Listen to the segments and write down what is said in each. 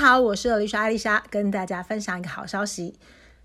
好，我是李莎艾丽莎，跟大家分享一个好消息。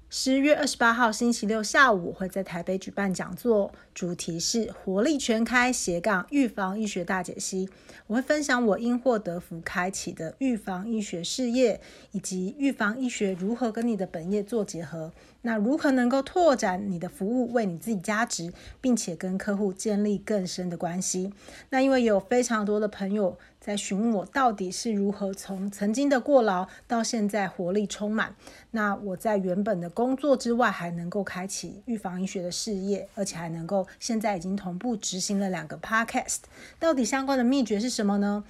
十月二十八号星期六下午，会在台北举办讲座，主题是活力全开斜杠预防医学大解析。我会分享我因祸得福开启的预防医学事业，以及预防医学如何跟你的本业做结合。那如何能够拓展你的服务，为你自己加值，并且跟客户建立更深的关系？那因为有非常多的朋友在询问我，到底是如何从曾经的过劳到现在活力充满。那我在原本的工作之外，还能够开启预防医学的事业，而且还能够现在已经同步执行了两个 podcast。到底相关的秘诀是什么呢？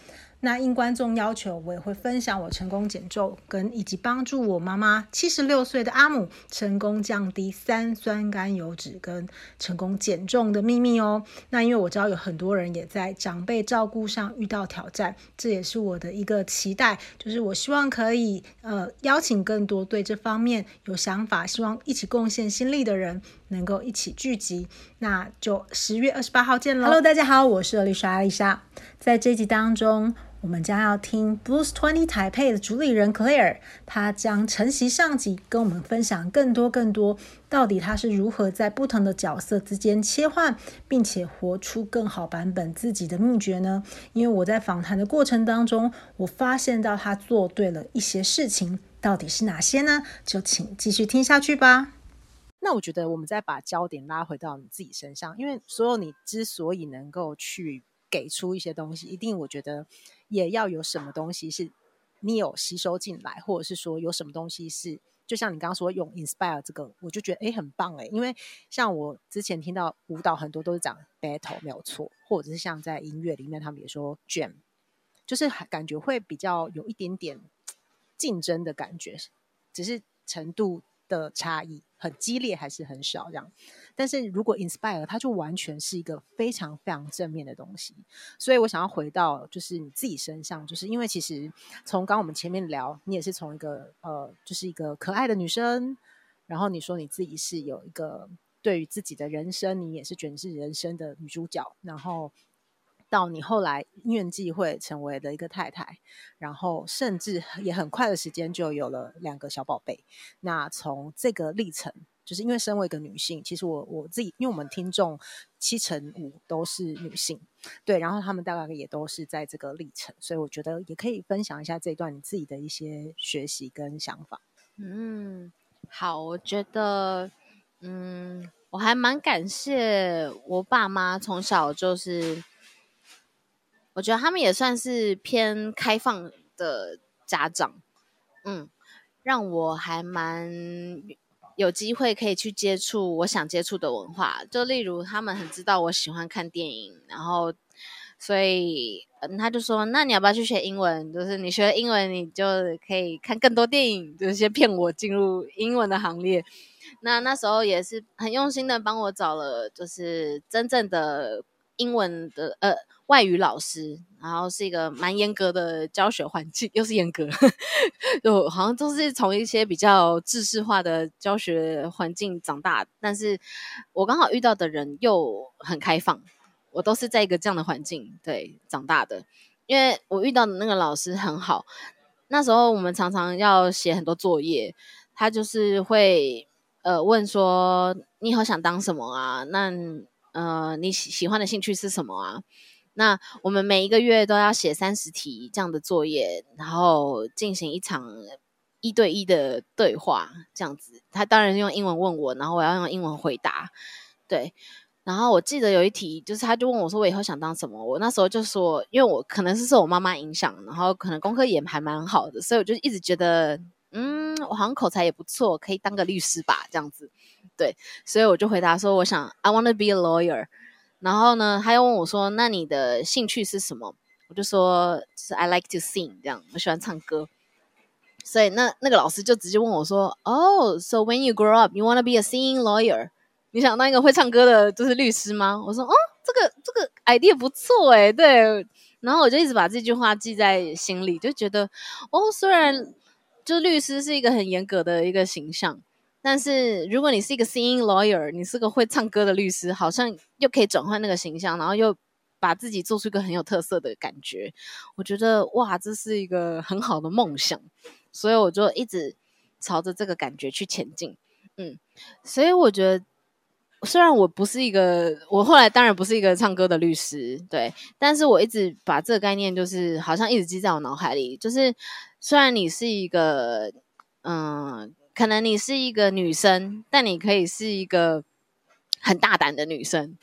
那应观众要求，我也会分享我成功减重，跟以及帮助我妈妈七十六岁的阿姆成功降低三酸甘油脂跟成功减重的秘密哦。那因为我知道有很多人也在长辈照顾上遇到挑战，这也是我的一个期待，就是我希望可以呃邀请更多对这方面有想法、希望一起贡献心力的人，能够一起聚集。那就十月二十八号见喽！Hello，大家好，我是丽莎丽莎，在这集当中。我们将要听 Boost Twenty 台北的主理人 Claire，他将承袭上集，跟我们分享更多更多，到底他是如何在不同的角色之间切换，并且活出更好版本自己的秘诀呢？因为我在访谈的过程当中，我发现到他做对了一些事情，到底是哪些呢？就请继续听下去吧。那我觉得，我们再把焦点拉回到你自己身上，因为所有你之所以能够去给出一些东西，一定我觉得。也要有什么东西是你有吸收进来，或者是说有什么东西是，就像你刚刚说用 inspire 这个，我就觉得诶很棒诶，因为像我之前听到舞蹈很多都是讲 battle 没有错，或者是像在音乐里面他们也说 jam，就是感觉会比较有一点点竞争的感觉，只是程度的差异很激烈还是很少这样。但是如果 inspire，它就完全是一个非常非常正面的东西。所以我想要回到就是你自己身上，就是因为其实从刚我们前面聊，你也是从一个呃，就是一个可爱的女生，然后你说你自己是有一个对于自己的人生，你也是觉得是人生的女主角，然后到你后来因缘际会成为了一个太太，然后甚至也很快的时间就有了两个小宝贝。那从这个历程。就是因为身为一个女性，其实我我自己，因为我们听众七成五都是女性，对，然后他们大概也都是在这个历程，所以我觉得也可以分享一下这一段你自己的一些学习跟想法。嗯，好，我觉得，嗯，我还蛮感谢我爸妈从小就是，我觉得他们也算是偏开放的家长，嗯，让我还蛮。有机会可以去接触我想接触的文化，就例如他们很知道我喜欢看电影，然后所以嗯，他就说：“那你要不要去学英文？就是你学英文，你就可以看更多电影，就是先骗我进入英文的行列。”那那时候也是很用心的帮我找了，就是真正的英文的呃。外语老师，然后是一个蛮严格的教学环境，又是严格，就好像都是从一些比较制式化的教学环境长大。但是我刚好遇到的人又很开放，我都是在一个这样的环境对长大的。因为我遇到的那个老师很好，那时候我们常常要写很多作业，他就是会呃问说：“你以后想当什么啊？那呃你喜喜欢的兴趣是什么啊？”那我们每一个月都要写三十题这样的作业，然后进行一场一对一的对话，这样子。他当然用英文问我，然后我要用英文回答。对，然后我记得有一题，就是他就问我说：“我以后想当什么？”我那时候就说：“因为我可能是受我妈妈影响，然后可能功课也还蛮好的，所以我就一直觉得，嗯，我好像口才也不错，可以当个律师吧，这样子。”对，所以我就回答说：“我想，I want to be a lawyer。”然后呢，他又问我说：“那你的兴趣是什么？”我就说：“就是 I like to sing，这样我喜欢唱歌。”所以那那个老师就直接问我说：“哦，So when you grow up, you wanna be a singing lawyer？你想当一个会唱歌的，就是律师吗？”我说：“哦，这个这个 idea 不错诶，对。”然后我就一直把这句话记在心里，就觉得哦，虽然就律师是一个很严格的一个形象。但是如果你是一个 singing lawyer，你是个会唱歌的律师，好像又可以转换那个形象，然后又把自己做出一个很有特色的感觉。我觉得哇，这是一个很好的梦想，所以我就一直朝着这个感觉去前进。嗯，所以我觉得。虽然我不是一个，我后来当然不是一个唱歌的律师，对，但是我一直把这个概念，就是好像一直记在我脑海里。就是虽然你是一个，嗯，可能你是一个女生，但你可以是一个很大胆的女生，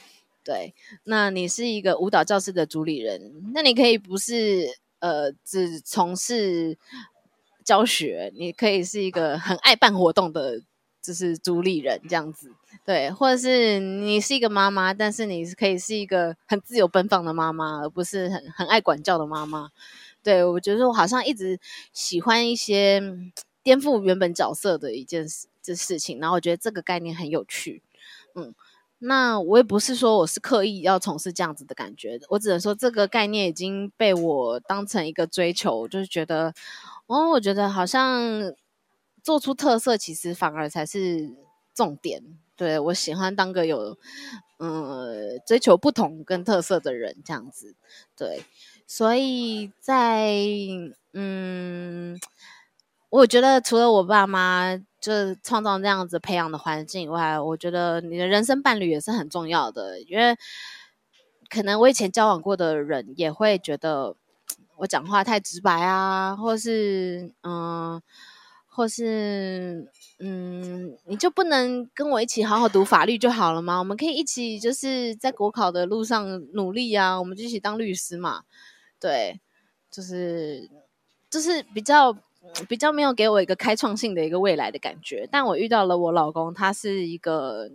对。那你是一个舞蹈教室的主理人，那你可以不是呃只从事教学，你可以是一个很爱办活动的。就是主理人这样子，对，或者是你是一个妈妈，但是你可以是一个很自由奔放的妈妈，而不是很很爱管教的妈妈。对，我觉得我好像一直喜欢一些颠覆原本角色的一件事这事情，然后我觉得这个概念很有趣。嗯，那我也不是说我是刻意要从事这样子的感觉，我只能说这个概念已经被我当成一个追求，就是觉得，哦，我觉得好像。做出特色，其实反而才是重点。对，我喜欢当个有，嗯，追求不同跟特色的人，这样子。对，所以在，嗯，我觉得除了我爸妈就创造这样子培养的环境以外，我觉得你的人生伴侣也是很重要的。因为可能我以前交往过的人也会觉得我讲话太直白啊，或是嗯。或是，嗯，你就不能跟我一起好好读法律就好了吗？我们可以一起就是在国考的路上努力啊，我们就一起当律师嘛。对，就是就是比较比较没有给我一个开创性的一个未来的感觉。但我遇到了我老公，他是一个。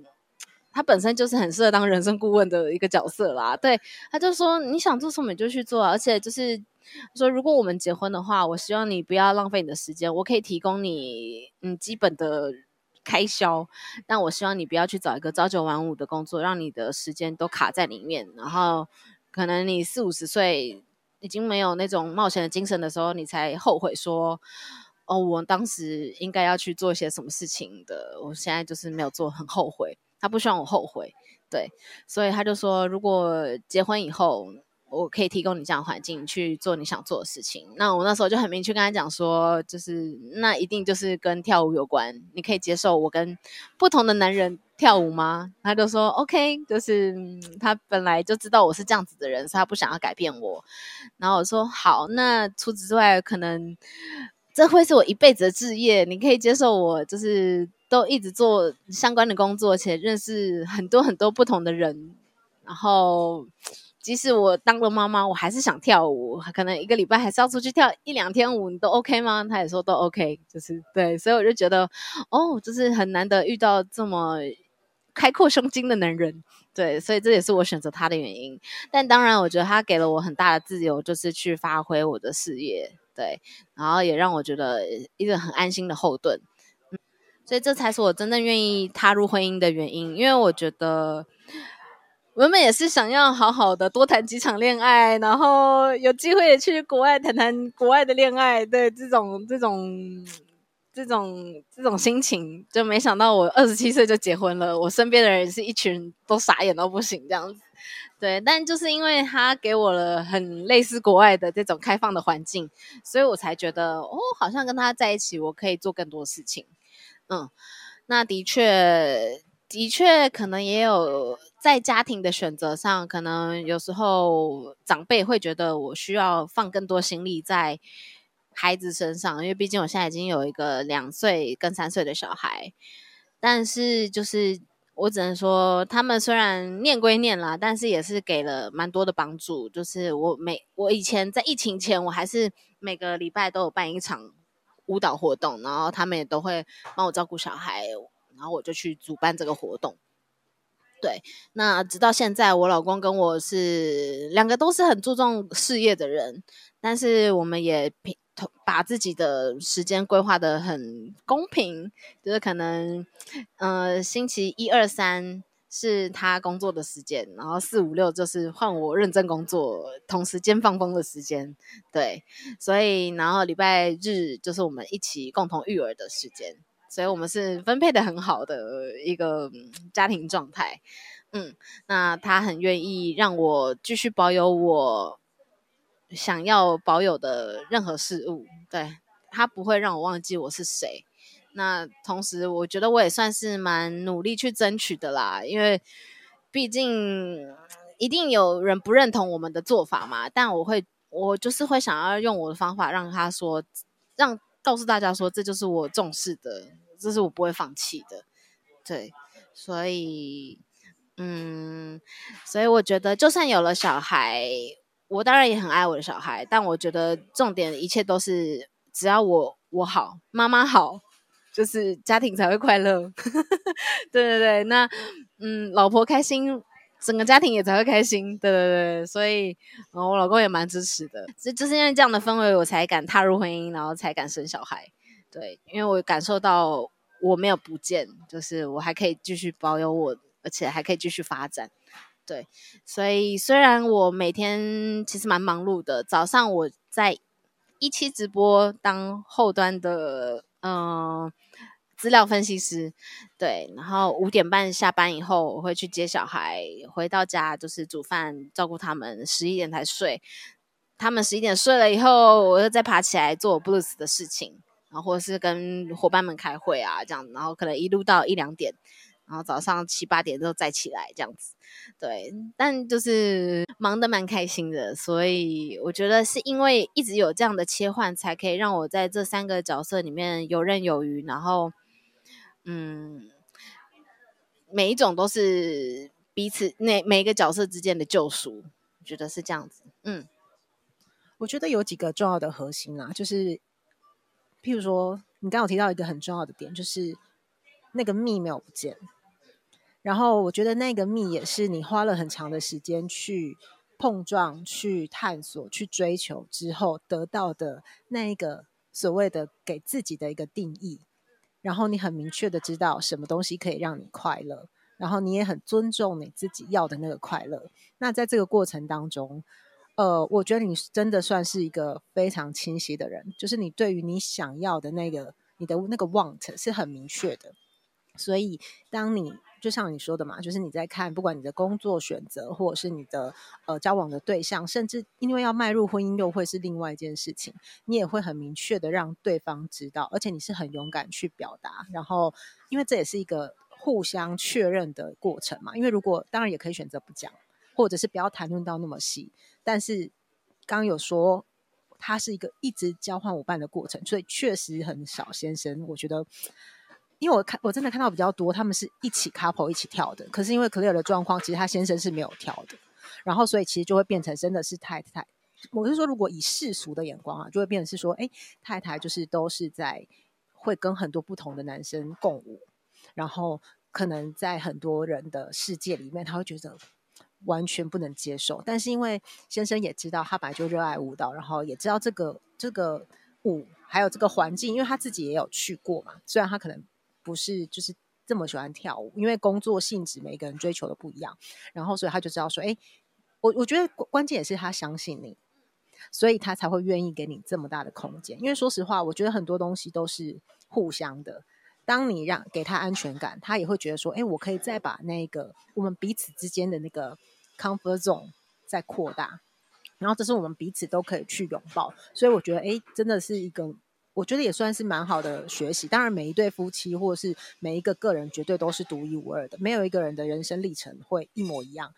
他本身就是很适合当人生顾问的一个角色啦，对，他就说你想做什么你就去做，而且就是说如果我们结婚的话，我希望你不要浪费你的时间，我可以提供你嗯基本的开销，但我希望你不要去找一个朝九晚五的工作，让你的时间都卡在里面，然后可能你四五十岁已经没有那种冒险的精神的时候，你才后悔说哦，我当时应该要去做一些什么事情的，我现在就是没有做，很后悔。他不希望我后悔，对，所以他就说，如果结婚以后，我可以提供你这样环境去做你想做的事情。那我那时候就很明确跟他讲说，就是那一定就是跟跳舞有关。你可以接受我跟不同的男人跳舞吗？他就说 OK，就是他本来就知道我是这样子的人，所以他不想要改变我。然后我说好，那除此之外，可能这会是我一辈子的志业。你可以接受我，就是。都一直做相关的工作，且认识很多很多不同的人。然后，即使我当了妈妈，我还是想跳舞。可能一个礼拜还是要出去跳一两天舞，你都 OK 吗？他也说都 OK，就是对。所以我就觉得，哦，就是很难得遇到这么开阔胸襟的男人。对，所以这也是我选择他的原因。但当然，我觉得他给了我很大的自由，就是去发挥我的事业。对，然后也让我觉得一个很安心的后盾。所以这才是我真正愿意踏入婚姻的原因，因为我觉得我们也是想要好好的多谈几场恋爱，然后有机会也去国外谈谈国外的恋爱，对，这种这种这种这种心情，就没想到我二十七岁就结婚了，我身边的人是一群都傻眼到不行这样子，对，但就是因为他给我了很类似国外的这种开放的环境，所以我才觉得哦，好像跟他在一起，我可以做更多事情。嗯，那的确，的确，可能也有在家庭的选择上，可能有时候长辈会觉得我需要放更多心力在孩子身上，因为毕竟我现在已经有一个两岁跟三岁的小孩。但是，就是我只能说，他们虽然念归念啦，但是也是给了蛮多的帮助。就是我每我以前在疫情前，我还是每个礼拜都有办一场。舞蹈活动，然后他们也都会帮我照顾小孩，然后我就去主办这个活动。对，那直到现在，我老公跟我是两个都是很注重事业的人，但是我们也平把自己的时间规划的很公平，就是可能，呃，星期一二三。是他工作的时间，然后四五六就是换我认真工作，同时间放风的时间，对，所以然后礼拜日就是我们一起共同育儿的时间，所以我们是分配的很好的一个家庭状态，嗯，那他很愿意让我继续保有我想要保有的任何事物，对，他不会让我忘记我是谁。那同时，我觉得我也算是蛮努力去争取的啦，因为毕竟一定有人不认同我们的做法嘛。但我会，我就是会想要用我的方法让他说，让告诉大家说，这就是我重视的，这是我不会放弃的。对，所以，嗯，所以我觉得，就算有了小孩，我当然也很爱我的小孩，但我觉得重点一切都是只要我我好，妈妈好。就是家庭才会快乐，对对对，那嗯，老婆开心，整个家庭也才会开心，对对对，所以，我老公也蛮支持的，就就是因为这样的氛围，我才敢踏入婚姻，然后才敢生小孩，对，因为我感受到我没有不见，就是我还可以继续保有我，而且还可以继续发展，对，所以虽然我每天其实蛮忙碌的，早上我在一期直播当后端的，嗯。资料分析师，对，然后五点半下班以后，我会去接小孩，回到家就是煮饭，照顾他们，十一点才睡。他们十一点睡了以后，我又再爬起来做 Blues 的事情，然后或者是跟伙伴们开会啊，这样，然后可能一路到一两点，然后早上七八点之后再起来这样子。对，但就是忙得蛮开心的，所以我觉得是因为一直有这样的切换，才可以让我在这三个角色里面游刃有余，然后。嗯，每一种都是彼此那每一个角色之间的救赎，我觉得是这样子。嗯，我觉得有几个重要的核心啊，就是譬如说，你刚刚有提到一个很重要的点，就是那个密没有不见。然后我觉得那个密也是你花了很长的时间去碰撞、去探索、去追求之后得到的那一个所谓的给自己的一个定义。然后你很明确的知道什么东西可以让你快乐，然后你也很尊重你自己要的那个快乐。那在这个过程当中，呃，我觉得你真的算是一个非常清晰的人，就是你对于你想要的那个你的那个 want 是很明确的。所以当你就像你说的嘛，就是你在看，不管你的工作选择，或者是你的呃交往的对象，甚至因为要迈入婚姻，又会是另外一件事情，你也会很明确的让对方知道，而且你是很勇敢去表达。然后，因为这也是一个互相确认的过程嘛。因为如果当然也可以选择不讲，或者是不要谈论到那么细。但是刚刚有说，它是一个一直交换伙伴的过程，所以确实很少先生，我觉得。因为我看我真的看到比较多，他们是一起 couple 一起跳的。可是因为 Clear 的状况，其实他先生是没有跳的，然后所以其实就会变成真的是太太。我是说，如果以世俗的眼光啊，就会变成是说，哎，太太就是都是在会跟很多不同的男生共舞，然后可能在很多人的世界里面，他会觉得完全不能接受。但是因为先生也知道他本来就热爱舞蹈，然后也知道这个这个舞还有这个环境，因为他自己也有去过嘛，虽然他可能。不是，就是这么喜欢跳舞，因为工作性质每个人追求的不一样，然后所以他就知道说，哎，我我觉得关键也是他相信你，所以他才会愿意给你这么大的空间。因为说实话，我觉得很多东西都是互相的。当你让给他安全感，他也会觉得说，哎，我可以再把那个我们彼此之间的那个 comfort zone 再扩大，然后这是我们彼此都可以去拥抱。所以我觉得，哎，真的是一个。我觉得也算是蛮好的学习。当然，每一对夫妻或者是每一个个人，绝对都是独一无二的，没有一个人的人生历程会一模一样。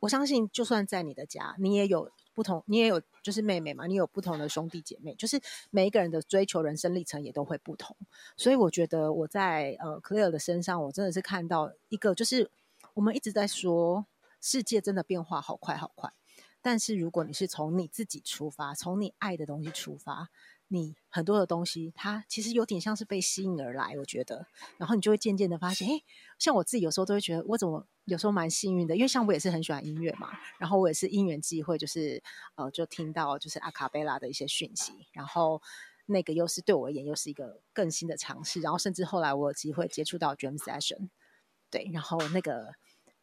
我相信，就算在你的家，你也有不同，你也有就是妹妹嘛，你有不同的兄弟姐妹，就是每一个人的追求人生历程也都会不同。所以，我觉得我在呃 Clear 的身上，我真的是看到一个，就是我们一直在说，世界真的变化好快好快。但是，如果你是从你自己出发，从你爱的东西出发。你很多的东西，它其实有点像是被吸引而来，我觉得，然后你就会渐渐的发现，诶，像我自己有时候都会觉得，我怎么有时候蛮幸运的，因为像我也是很喜欢音乐嘛，然后我也是因缘际会，就是呃，就听到就是阿卡贝拉的一些讯息，然后那个又是对我而言又是一个更新的尝试，然后甚至后来我有机会接触到 Jam Session，对，然后那个。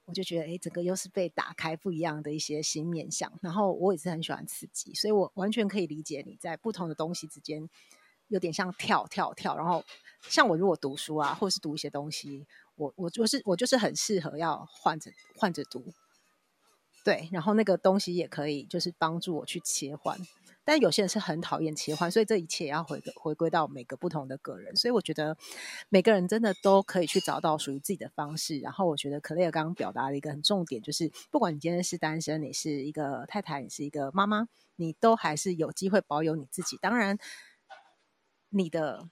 我就觉得，哎，整个又是被打开不一样的一些新面向。然后我也是很喜欢刺激，所以我完全可以理解你在不同的东西之间有点像跳跳跳。然后像我如果读书啊，或是读一些东西，我我就是我就是很适合要换着换着读，对，然后那个东西也可以就是帮助我去切换。但有些人是很讨厌切换，所以这一切也要回回归到每个不同的个人。所以我觉得每个人真的都可以去找到属于自己的方式。然后我觉得 Claire 刚刚表达的一个很重点，就是不管你今天是单身，你是一个太太，你是一个妈妈，你都还是有机会保有你自己。当然，你的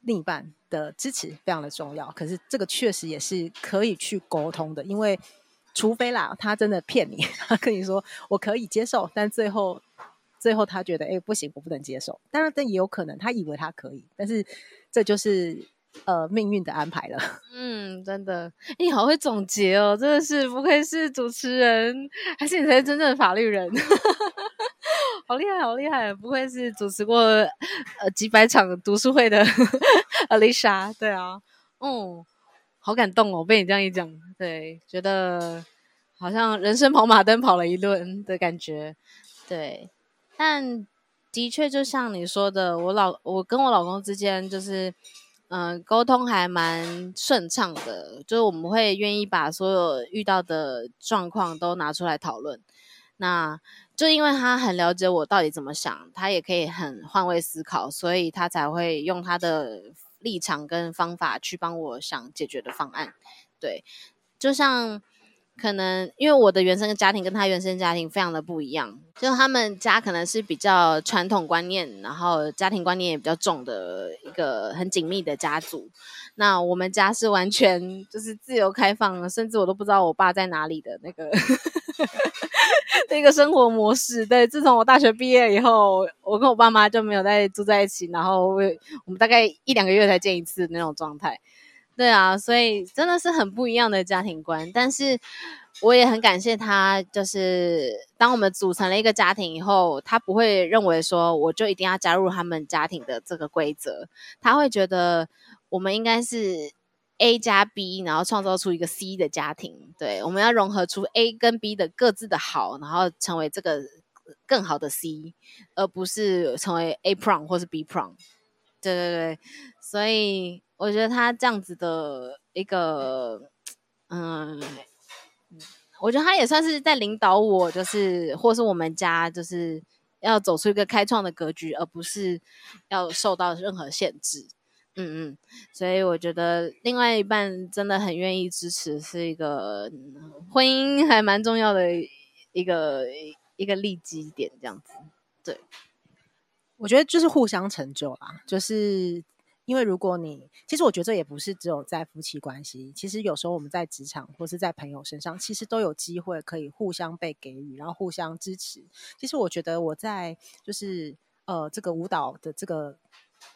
另一半的支持非常的重要。可是这个确实也是可以去沟通的，因为除非啦，他真的骗你，他跟你说我可以接受，但最后。最后他觉得，哎、不行，我不能接受。当然，这也有可能，他以为他可以，但是这就是呃命运的安排了。嗯，真的，你好会总结哦，真的是不愧是主持人，还是你才是真正的法律人，好厉害，好厉害，不愧是主持过呃几百场读书会的 Alicia。对啊，嗯，好感动哦，被你这样一讲，对，觉得好像人生跑马灯跑了一轮的感觉，对。但的确，就像你说的，我老我跟我老公之间就是，嗯、呃，沟通还蛮顺畅的，就是我们会愿意把所有遇到的状况都拿出来讨论。那就因为他很了解我到底怎么想，他也可以很换位思考，所以他才会用他的立场跟方法去帮我想解决的方案。对，就像。可能因为我的原生家庭跟他原生家庭非常的不一样，就他们家可能是比较传统观念，然后家庭观念也比较重的一个很紧密的家族。那我们家是完全就是自由开放，甚至我都不知道我爸在哪里的那个 那个生活模式。对，自从我大学毕业以后，我跟我爸妈就没有再住在一起，然后我们大概一两个月才见一次那种状态。对啊，所以真的是很不一样的家庭观，但是我也很感谢他，就是当我们组成了一个家庭以后，他不会认为说我就一定要加入他们家庭的这个规则，他会觉得我们应该是 A 加 B，然后创造出一个 C 的家庭，对，我们要融合出 A 跟 B 的各自的好，然后成为这个更好的 C，而不是成为 A prong 或是 B prong，对对对，所以。我觉得他这样子的一个，嗯，我觉得他也算是在领导我，就是或是我们家，就是要走出一个开创的格局，而不是要受到任何限制。嗯嗯，所以我觉得另外一半真的很愿意支持，是一个婚姻还蛮重要的一个一个利基点，这样子。对，我觉得就是互相成就啦，就是。因为如果你，其实我觉得这也不是只有在夫妻关系，其实有时候我们在职场或是在朋友身上，其实都有机会可以互相被给予，然后互相支持。其实我觉得我在就是呃这个舞蹈的这个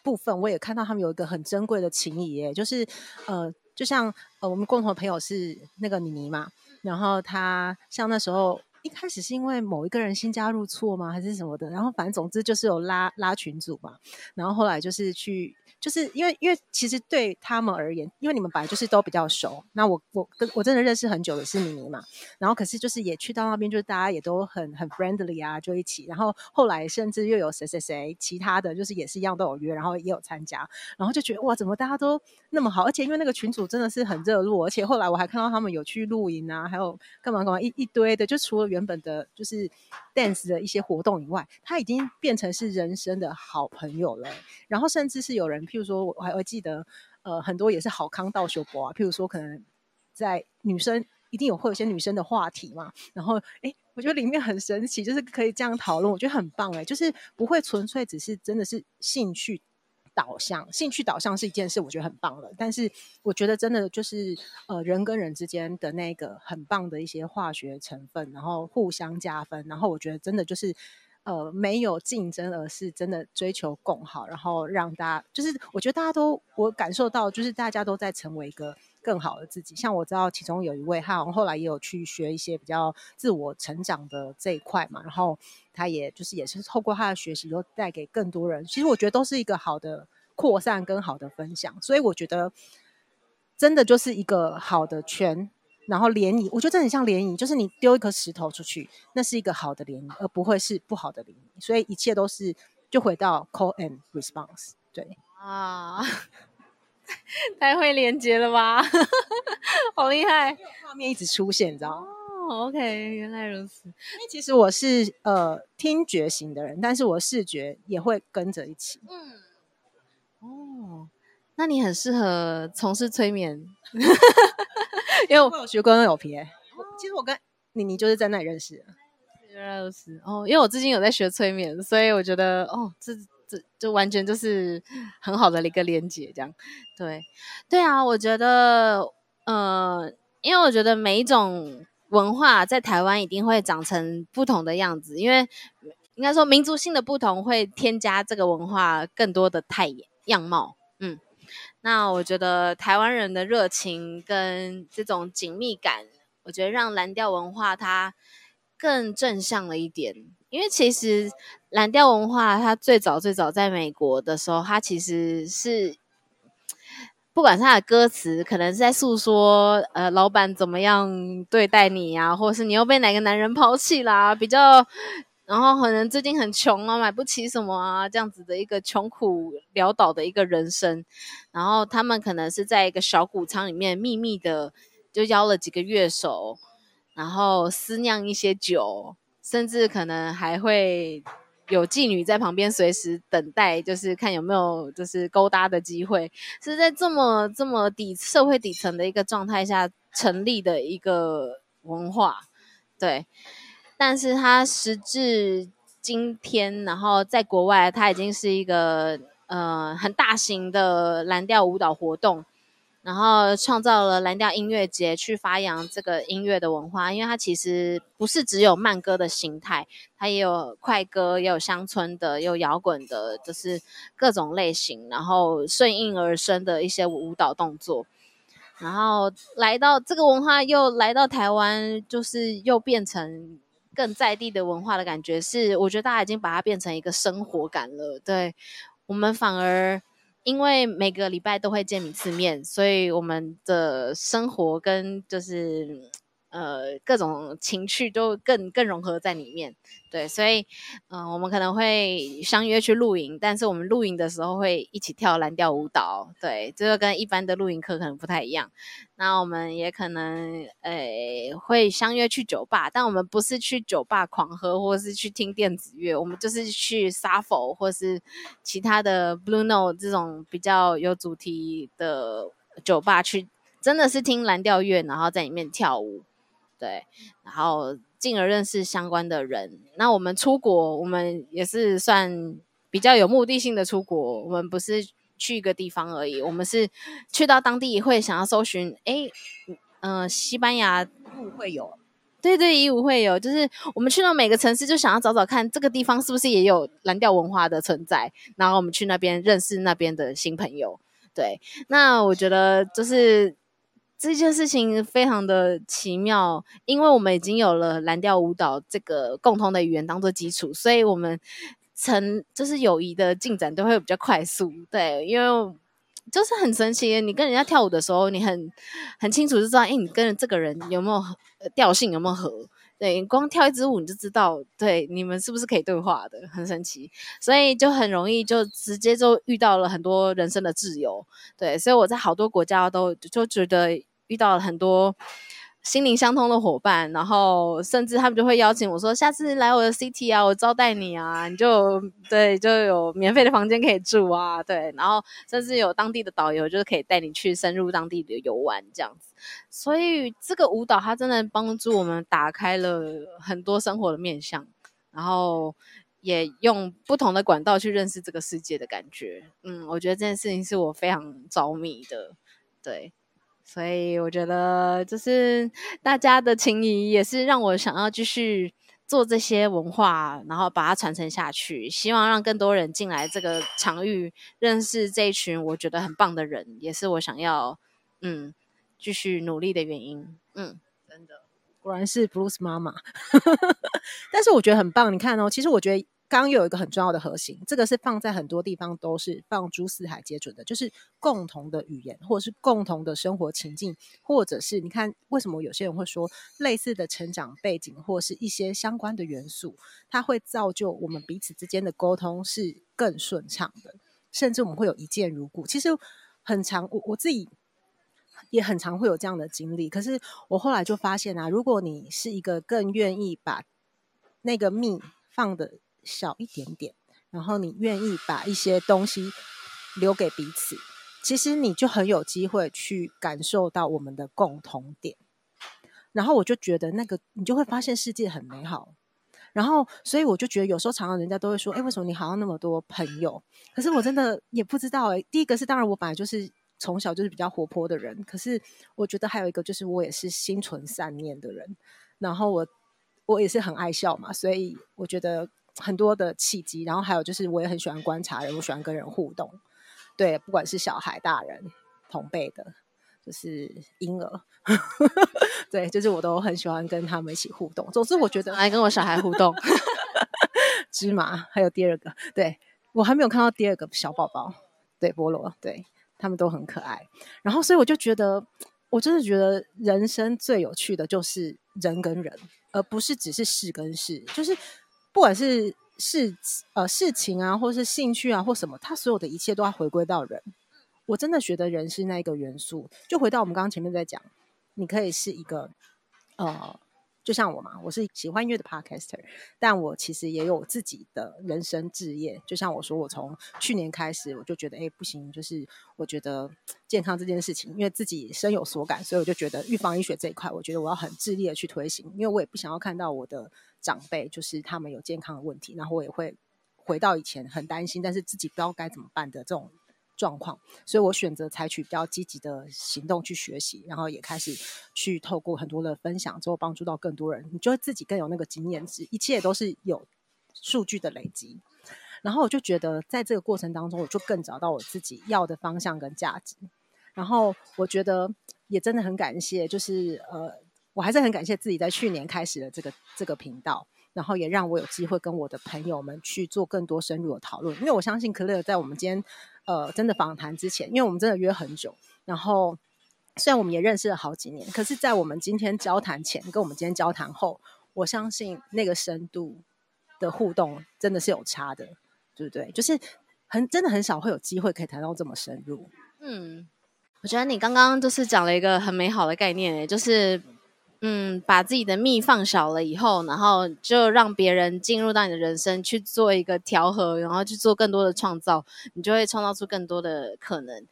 部分，我也看到他们有一个很珍贵的情谊，就是呃就像呃我们共同的朋友是那个妮妮嘛，然后他像那时候。一开始是因为某一个人新加入错吗，还是什么的？然后反正总之就是有拉拉群组嘛。然后后来就是去，就是因为因为其实对他们而言，因为你们本来就是都比较熟。那我我跟我真的认识很久的是妮妮嘛。然后可是就是也去到那边，就是大家也都很很 friendly 啊，就一起。然后后来甚至又有谁谁谁其他的就是也是一样都有约，然后也有参加。然后就觉得哇，怎么大家都那么好？而且因为那个群组真的是很热络，而且后来我还看到他们有去露营啊，还有干嘛干嘛一一堆的，就除了。原原本的就是 dance 的一些活动以外，他已经变成是人生的好朋友了。然后甚至是有人，譬如说，我还会记得，呃，很多也是好康道修博啊。譬如说，可能在女生一定有会有些女生的话题嘛。然后，哎，我觉得里面很神奇，就是可以这样讨论，我觉得很棒哎，就是不会纯粹只是真的是兴趣。导向兴趣导向是一件事，我觉得很棒了。但是我觉得真的就是呃，人跟人之间的那个很棒的一些化学成分，然后互相加分。然后我觉得真的就是呃，没有竞争，而是真的追求共好，然后让大家就是我觉得大家都我感受到，就是大家都在成为一个更好的自己。像我知道其中有一位，他好像后来也有去学一些比较自我成长的这一块嘛，然后。他也就是也是透过他的学习，又带给更多人。其实我觉得都是一个好的扩散跟好的分享，所以我觉得真的就是一个好的圈，然后涟漪。我觉得这很像涟漪，就是你丢一颗石头出去，那是一个好的涟漪，而不会是不好的涟漪。所以一切都是就回到 call and response。对啊，太会连接了吧，好厉害！画面一直出现，你知道吗？哦，OK，原来如此。因为其实我是呃听觉型的人，但是我视觉也会跟着一起。嗯，哦，那你很适合从事催眠，因为我有学过 NLP。其实我跟妮妮就是在那里认识的。原来如此。哦，因为我最近有在学催眠，所以我觉得哦，这这就完全就是很好的一个连接，这样。对，对啊，我觉得，呃，因为我觉得每一种。文化在台湾一定会长成不同的样子，因为应该说民族性的不同会添加这个文化更多的态样貌。嗯，那我觉得台湾人的热情跟这种紧密感，我觉得让蓝调文化它更正向了一点。因为其实蓝调文化它最早最早在美国的时候，它其实是。不管是他的歌词，可能是在诉说，呃，老板怎么样对待你呀、啊，或者是你又被哪个男人抛弃啦，比较，然后可能最近很穷啊，买不起什么啊，这样子的一个穷苦潦倒的一个人生。然后他们可能是在一个小谷仓里面秘密的，就邀了几个乐手，然后私酿一些酒，甚至可能还会。有妓女在旁边随时等待，就是看有没有就是勾搭的机会，是在这么这么底社会底层的一个状态下成立的一个文化，对。但是它时至今天，然后在国外，它已经是一个呃很大型的蓝调舞蹈活动。然后创造了蓝调音乐节，去发扬这个音乐的文化。因为它其实不是只有慢歌的形态，它也有快歌，也有乡村的，也有摇滚的，就是各种类型。然后顺应而生的一些舞蹈动作。然后来到这个文化，又来到台湾，就是又变成更在地的文化的感觉。是我觉得大家已经把它变成一个生活感了。对，我们反而。因为每个礼拜都会见一次面，所以我们的生活跟就是。呃，各种情趣都更更融合在里面，对，所以，嗯、我们可能会相约去露营，但是我们露营的时候会一起跳蓝调舞蹈，对，这个跟一般的露营课可能不太一样。那我们也可能，呃，会相约去酒吧，但我们不是去酒吧狂喝，或是去听电子乐，我们就是去 Sappho 或是其他的 Blue Note 这种比较有主题的酒吧去，真的是听蓝调乐，然后在里面跳舞。对，然后进而认识相关的人。那我们出国，我们也是算比较有目的性的出国。我们不是去一个地方而已，我们是去到当地会想要搜寻。哎，嗯、呃，西班牙舞会有，对对，义舞会有。就是我们去到每个城市，就想要找找看这个地方是不是也有蓝调文化的存在。然后我们去那边认识那边的新朋友。对，那我觉得就是。这件事情非常的奇妙，因为我们已经有了蓝调舞蹈这个共同的语言当做基础，所以我们成就是友谊的进展都会比较快速。对，因为就是很神奇，你跟人家跳舞的时候，你很很清楚就知道，哎，你跟这个人有没有调性，有没有合？对，光跳一支舞你就知道，对，你们是不是可以对话的？很神奇，所以就很容易就直接就遇到了很多人生的挚友。对，所以我在好多国家都就觉得。遇到了很多心灵相通的伙伴，然后甚至他们就会邀请我说：“下次来我的 city 啊，我招待你啊，你就对，就有免费的房间可以住啊，对，然后甚至有当地的导游，就是可以带你去深入当地的游玩这样子。所以这个舞蹈它真的帮助我们打开了很多生活的面向，然后也用不同的管道去认识这个世界的感觉。嗯，我觉得这件事情是我非常着迷的，对。所以我觉得，就是大家的情谊也是让我想要继续做这些文化，然后把它传承下去。希望让更多人进来这个场域，认识这一群我觉得很棒的人，也是我想要嗯继续努力的原因。嗯，真的，果然是 Blues 妈妈。但是我觉得很棒，你看哦，其实我觉得。刚有一个很重要的核心，这个是放在很多地方都是放诸四海皆准的，就是共同的语言，或者是共同的生活情境，或者是你看为什么有些人会说类似的成长背景，或是一些相关的元素，它会造就我们彼此之间的沟通是更顺畅的，甚至我们会有一见如故。其实。很常，我我自己也很常会有这样的经历。可是我后来就发现啊，如果你是一个更愿意把那个蜜放的小一点点，然后你愿意把一些东西留给彼此，其实你就很有机会去感受到我们的共同点。然后我就觉得那个，你就会发现世界很美好。然后，所以我就觉得有时候常常人家都会说：“哎，为什么你好像那么多朋友？”可是我真的也不知道哎。第一个是，当然我本来就是从小就是比较活泼的人。可是我觉得还有一个就是，我也是心存善念的人。然后我我也是很爱笑嘛，所以我觉得很多的契机。然后还有就是，我也很喜欢观察人，我喜欢跟人互动。对，不管是小孩、大人、同辈的。就是婴儿，对，就是我都很喜欢跟他们一起互动。总之，我觉得来跟我小孩互动，芝麻还有第二个，对，我还没有看到第二个小宝宝，对，菠萝，对，他们都很可爱。然后，所以我就觉得，我真的觉得人生最有趣的就是人跟人，而不是只是事跟事。就是不管是事呃事情啊，或是兴趣啊，或什么，他所有的一切都要回归到人。我真的觉得人是那一个元素，就回到我们刚刚前面在讲，你可以是一个，呃，就像我嘛，我是喜欢音乐的 podcaster，但我其实也有自己的人生志业。就像我说，我从去年开始，我就觉得，哎，不行，就是我觉得健康这件事情，因为自己深有所感，所以我就觉得预防医学这一块，我觉得我要很致力的去推行，因为我也不想要看到我的长辈就是他们有健康的问题，然后我也会回到以前很担心，但是自己不知道该怎么办的这种。状况，所以我选择采取比较积极的行动去学习，然后也开始去透过很多的分享之后帮助到更多人，你就会自己更有那个经验值，一切都是有数据的累积。然后我就觉得在这个过程当中，我就更找到我自己要的方向跟价值。然后我觉得也真的很感谢，就是呃，我还是很感谢自己在去年开始了这个这个频道。然后也让我有机会跟我的朋友们去做更多深入的讨论，因为我相信克勒在我们今天呃真的访谈之前，因为我们真的约很久，然后虽然我们也认识了好几年，可是，在我们今天交谈前跟我们今天交谈后，我相信那个深度的互动真的是有差的，对不对？就是很真的很少会有机会可以谈到这么深入。嗯，我觉得你刚刚就是讲了一个很美好的概念，就是。嗯，把自己的蜜放小了以后，然后就让别人进入到你的人生去做一个调和，然后去做更多的创造，你就会创造出更多的可能。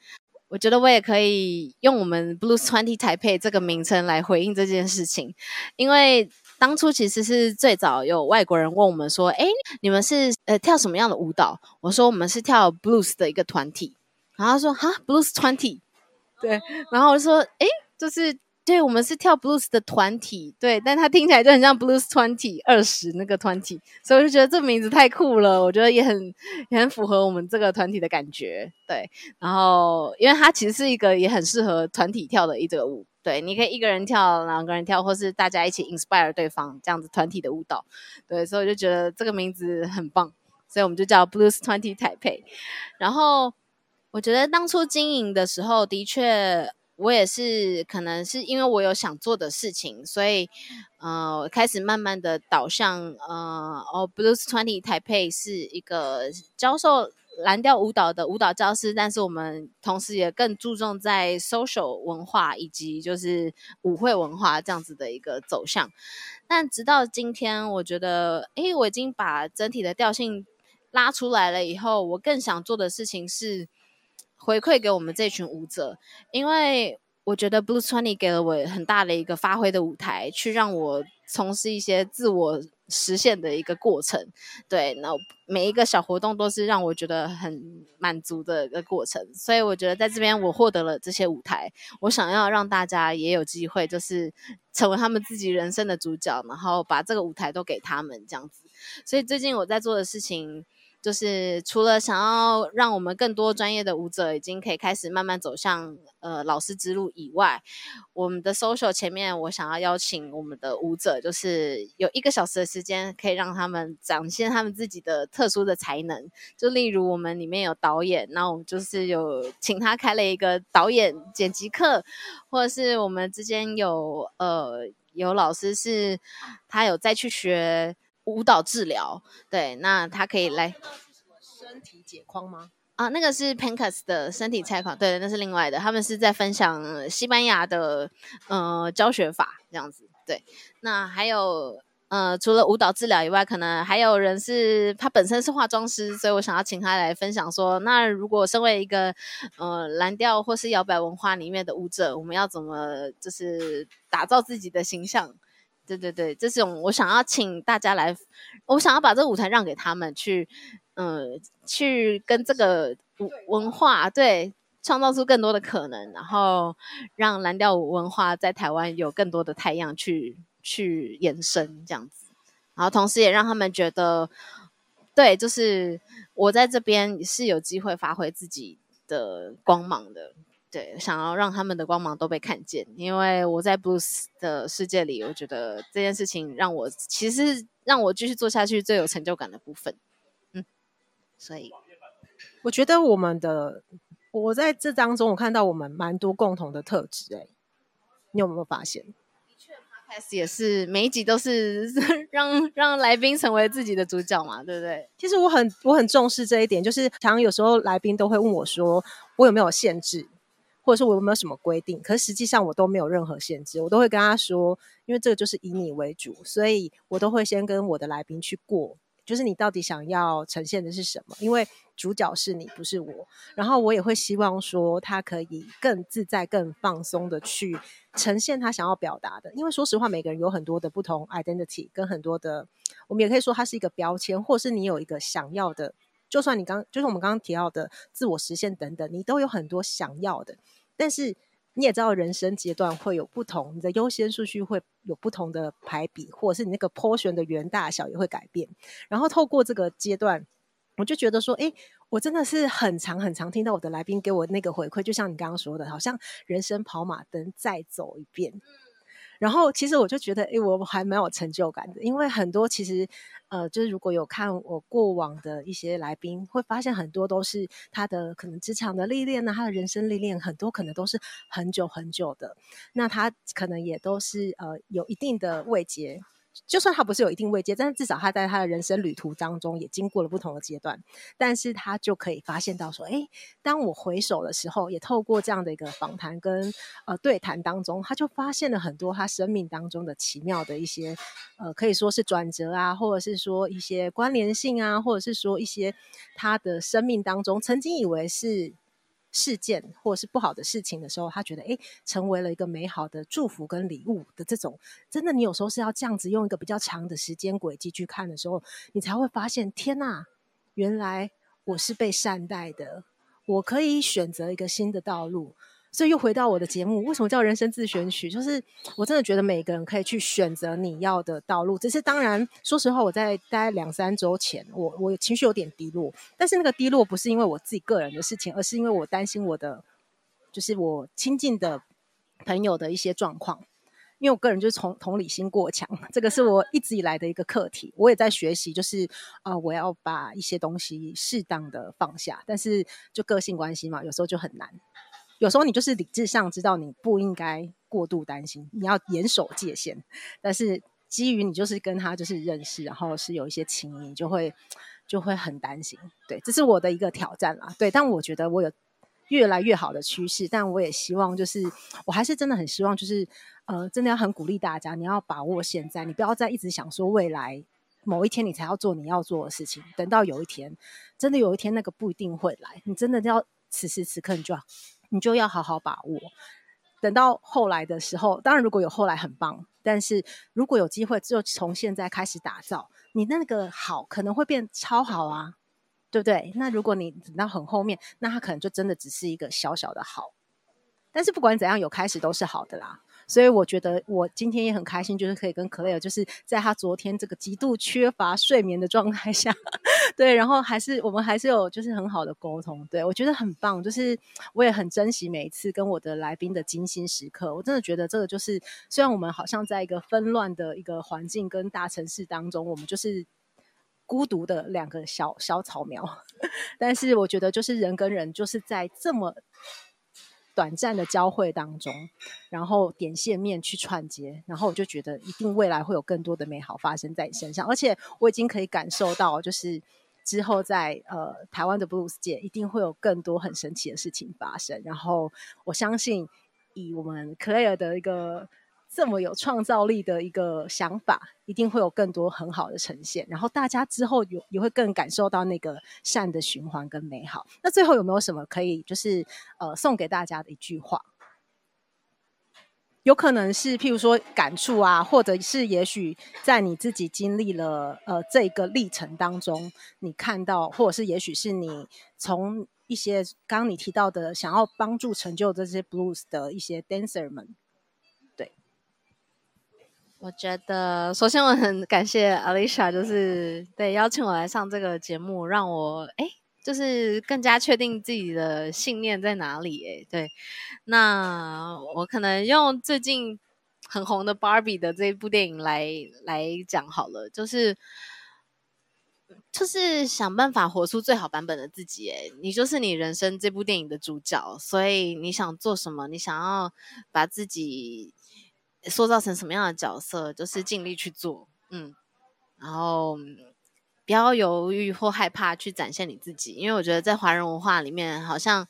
我觉得我也可以用我们 Blues Twenty 台配这个名称来回应这件事情，因为当初其实是最早有外国人问我们说：“诶，你们是呃跳什么样的舞蹈？”我说：“我们是跳 Blues 的一个团体。”然后他说：“哈，Blues Twenty。”对，然后我就说：“诶，就是。”对，我们是跳 blues 的团体，对，但它听起来就很像 blues twenty 二十那个团体，所以我就觉得这名字太酷了，我觉得也很也很符合我们这个团体的感觉，对。然后，因为它其实是一个也很适合团体跳的一个舞，对，你可以一个人跳，两个人跳，或是大家一起 inspire 对方这样子团体的舞蹈，对，所以我就觉得这个名字很棒，所以我们就叫 blues twenty 台配。然后，我觉得当初经营的时候，的确。我也是，可能是因为我有想做的事情，所以，呃，开始慢慢的导向，呃，哦，Blues Twenty 台北是一个教授蓝调舞蹈的舞蹈教师，但是我们同时也更注重在 social 文化以及就是舞会文化这样子的一个走向。但直到今天，我觉得，诶，我已经把整体的调性拉出来了以后，我更想做的事情是。回馈给我们这群舞者，因为我觉得 Blue Twenty 给了我很大的一个发挥的舞台，去让我从事一些自我实现的一个过程。对，那每一个小活动都是让我觉得很满足的一个过程。所以我觉得在这边我获得了这些舞台，我想要让大家也有机会，就是成为他们自己人生的主角，然后把这个舞台都给他们这样子。所以最近我在做的事情。就是除了想要让我们更多专业的舞者已经可以开始慢慢走向呃老师之路以外，我们的 social 前面我想要邀请我们的舞者，就是有一个小时的时间可以让他们展现他们自己的特殊的才能。就例如我们里面有导演，那我们就是有请他开了一个导演剪辑课，或者是我们之间有呃有老师是他有再去学。舞蹈治疗，对，那他可以来身体解框吗？啊，那个是 Pancas 的身体拆框，对，那是另外的。他们是在分享西班牙的呃教学法这样子。对，那还有呃，除了舞蹈治疗以外，可能还有人是他本身是化妆师，所以我想要请他来分享说，那如果身为一个呃蓝调或是摇摆文化里面的舞者，我们要怎么就是打造自己的形象？对对对，这种我想要请大家来，我想要把这个舞台让给他们去。嗯，去跟这个文化对创造出更多的可能，然后让蓝调舞文化在台湾有更多的太阳去去延伸这样子，然后同时也让他们觉得，对，就是我在这边是有机会发挥自己的光芒的，对，想要让他们的光芒都被看见，因为我在 blues 的世界里，我觉得这件事情让我其实让我继续做下去最有成就感的部分。嗯所以，我觉得我们的我在这当中，我看到我们蛮多共同的特质。哎，你有没有发现？的确，Podcast 也是每一集都是 让让来宾成为自己的主角嘛，对不对？其实我很我很重视这一点，就是常常有时候来宾都会问我说，我有没有限制，或者说我有没有什么规定？可是实际上我都没有任何限制，我都会跟他说，因为这个就是以你为主，所以我都会先跟我的来宾去过。就是你到底想要呈现的是什么？因为主角是你，不是我。然后我也会希望说，他可以更自在、更放松的去呈现他想要表达的。因为说实话，每个人有很多的不同 identity，跟很多的，我们也可以说它是一个标签，或是你有一个想要的。就算你刚，就是我们刚刚提到的自我实现等等，你都有很多想要的，但是。你也知道，人生阶段会有不同，你的优先顺序会有不同的排比，或者是你那个 portion 的圆大小也会改变。然后透过这个阶段，我就觉得说，诶，我真的是很常很常听到我的来宾给我那个回馈，就像你刚刚说的，好像人生跑马灯再走一遍。然后其实我就觉得，哎，我还蛮有成就感的，因为很多其实，呃，就是如果有看我过往的一些来宾，会发现很多都是他的可能职场的历练啊，他的人生历练很多可能都是很久很久的，那他可能也都是呃有一定的位阶。就算他不是有一定位阶，但是至少他在他的人生旅途当中也经过了不同的阶段，但是他就可以发现到说，诶，当我回首的时候，也透过这样的一个访谈跟呃对谈当中，他就发现了很多他生命当中的奇妙的一些呃可以说是转折啊，或者是说一些关联性啊，或者是说一些他的生命当中曾经以为是。事件或是不好的事情的时候，他觉得诶，成为了一个美好的祝福跟礼物的这种，真的，你有时候是要这样子用一个比较长的时间轨迹去看的时候，你才会发现，天呐，原来我是被善待的，我可以选择一个新的道路。所以又回到我的节目，为什么叫人生自选曲？就是我真的觉得每个人可以去选择你要的道路。只是当然，说实话，我在大概两三周前，我我情绪有点低落。但是那个低落不是因为我自己个人的事情，而是因为我担心我的，就是我亲近的朋友的一些状况。因为我个人就是同同理心过强，这个是我一直以来的一个课题。我也在学习，就是啊、我要把一些东西适当的放下。但是就个性关系嘛，有时候就很难。有时候你就是理智上知道你不应该过度担心，你要严守界限。但是基于你就是跟他就是认识，然后是有一些情谊，就会就会很担心。对，这是我的一个挑战啦。对，但我觉得我有越来越好的趋势。但我也希望就是，我还是真的很希望就是，呃，真的要很鼓励大家，你要把握现在，你不要再一直想说未来某一天你才要做你要做的事情。等到有一天，真的有一天那个不一定会来，你真的要此时此刻你就要。你就要好好把握，等到后来的时候，当然如果有后来很棒，但是如果有机会，就从现在开始打造，你那个好可能会变超好啊，对不对？那如果你等到很后面，那它可能就真的只是一个小小的好，但是不管怎样，有开始都是好的啦。所以我觉得我今天也很开心，就是可以跟 Clay 就是在他昨天这个极度缺乏睡眠的状态下，对，然后还是我们还是有就是很好的沟通，对，我觉得很棒，就是我也很珍惜每一次跟我的来宾的精心时刻。我真的觉得这个就是，虽然我们好像在一个纷乱的一个环境跟大城市当中，我们就是孤独的两个小小草苗，但是我觉得就是人跟人就是在这么。短暂的交汇当中，然后点线面去串接，然后我就觉得一定未来会有更多的美好发生在你身上，而且我已经可以感受到，就是之后在呃台湾的布鲁斯界一定会有更多很神奇的事情发生。然后我相信，以我们 Claire 的一个这么有创造力的一个想法，一定会有更多很好的呈现。然后大家之后有也会更感受到那个善的循环跟美好。那最后有没有什么可以就是呃送给大家的一句话？有可能是譬如说感触啊，或者是也许在你自己经历了呃这个历程当中，你看到，或者是也许是你从一些刚刚你提到的想要帮助成就这些 blues 的一些 dancer 们，对，我觉得首先我很感谢 Alicia，就是对邀请我来上这个节目，让我哎。就是更加确定自己的信念在哪里，哎，对，那我可能用最近很红的 Barbie 的这部电影来来讲好了，就是就是想办法活出最好版本的自己，哎，你就是你人生这部电影的主角，所以你想做什么，你想要把自己塑造成什么样的角色，就是尽力去做，嗯，然后。不要犹豫或害怕去展现你自己，因为我觉得在华人文化里面，好像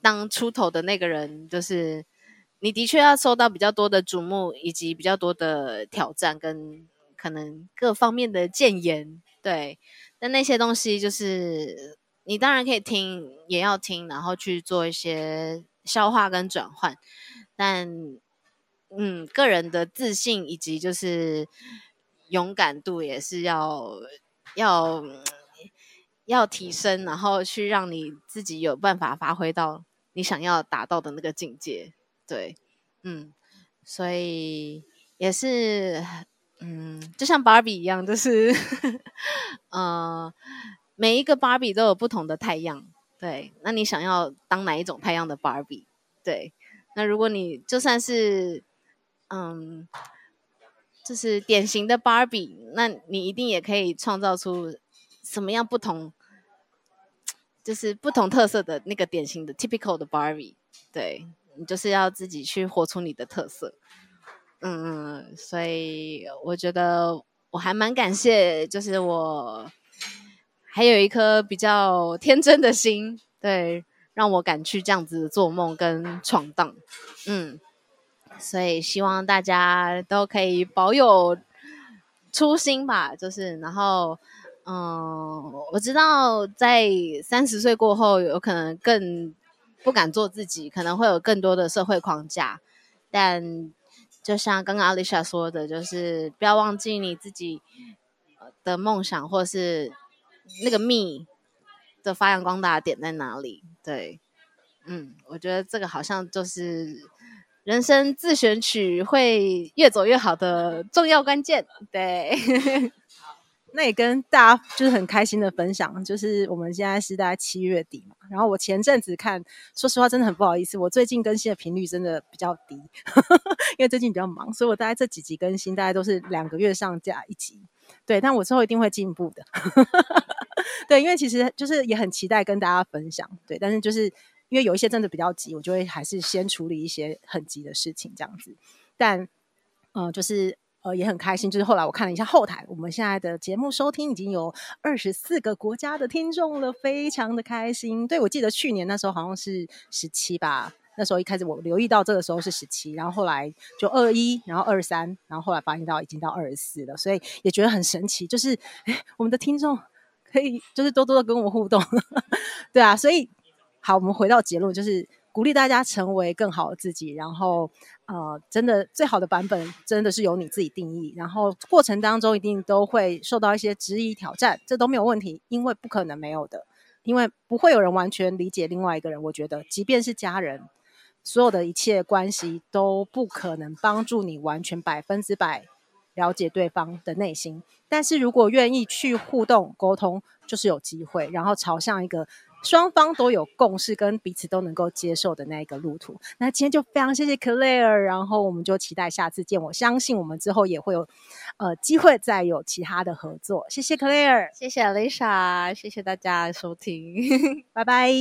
当出头的那个人，就是你的确要受到比较多的瞩目，以及比较多的挑战，跟可能各方面的谏言。对，但那些东西就是你当然可以听，也要听，然后去做一些消化跟转换。但嗯，个人的自信以及就是勇敢度也是要。要要提升，然后去让你自己有办法发挥到你想要达到的那个境界，对，嗯，所以也是，嗯，就像芭比一样，就是，呃，每一个芭比都有不同的太阳，对，那你想要当哪一种太阳的芭比？对，那如果你就算是，嗯。就是典型的芭比，那你一定也可以创造出什么样不同，就是不同特色的那个典型的 typical 的芭比。对，你就是要自己去活出你的特色。嗯，所以我觉得我还蛮感谢，就是我还有一颗比较天真的心，对，让我敢去这样子做梦跟闯荡。嗯。所以希望大家都可以保有初心吧，就是然后，嗯，我知道在三十岁过后，有可能更不敢做自己，可能会有更多的社会框架。但就像刚刚 Alicia 说的，就是不要忘记你自己的梦想，或是那个 “me” 的发扬光大点在哪里。对，嗯，我觉得这个好像就是。人生自选曲会越走越好的重要关键，对。那也跟大家就是很开心的分享，就是我们现在是大概七月底嘛，然后我前阵子看，说实话真的很不好意思，我最近更新的频率真的比较低，因为最近比较忙，所以我大概这几集更新大概都是两个月上架一集，对，但我之后一定会进步的，对，因为其实就是也很期待跟大家分享，对，但是就是。因为有一些真的比较急，我就会还是先处理一些很急的事情这样子。但，呃，就是呃也很开心，就是后来我看了一下后台，我们现在的节目收听已经有二十四个国家的听众了，非常的开心。对，我记得去年那时候好像是十七吧，那时候一开始我留意到这个时候是十七，然后后来就二一，然后二三，然后后来发现到已经到二十四了，所以也觉得很神奇，就是诶我们的听众可以就是多多的跟我互动，对啊，所以。好，我们回到结论，就是鼓励大家成为更好的自己。然后，呃，真的最好的版本真的是由你自己定义。然后过程当中一定都会受到一些质疑挑战，这都没有问题，因为不可能没有的，因为不会有人完全理解另外一个人。我觉得，即便是家人，所有的一切关系都不可能帮助你完全百分之百了解对方的内心。但是如果愿意去互动沟通，就是有机会，然后朝向一个。双方都有共识，跟彼此都能够接受的那一个路途。那今天就非常谢谢 Claire，然后我们就期待下次见。我相信我们之后也会有呃机会再有其他的合作。谢谢 Claire，谢谢 Alicia，谢谢大家收听，拜拜。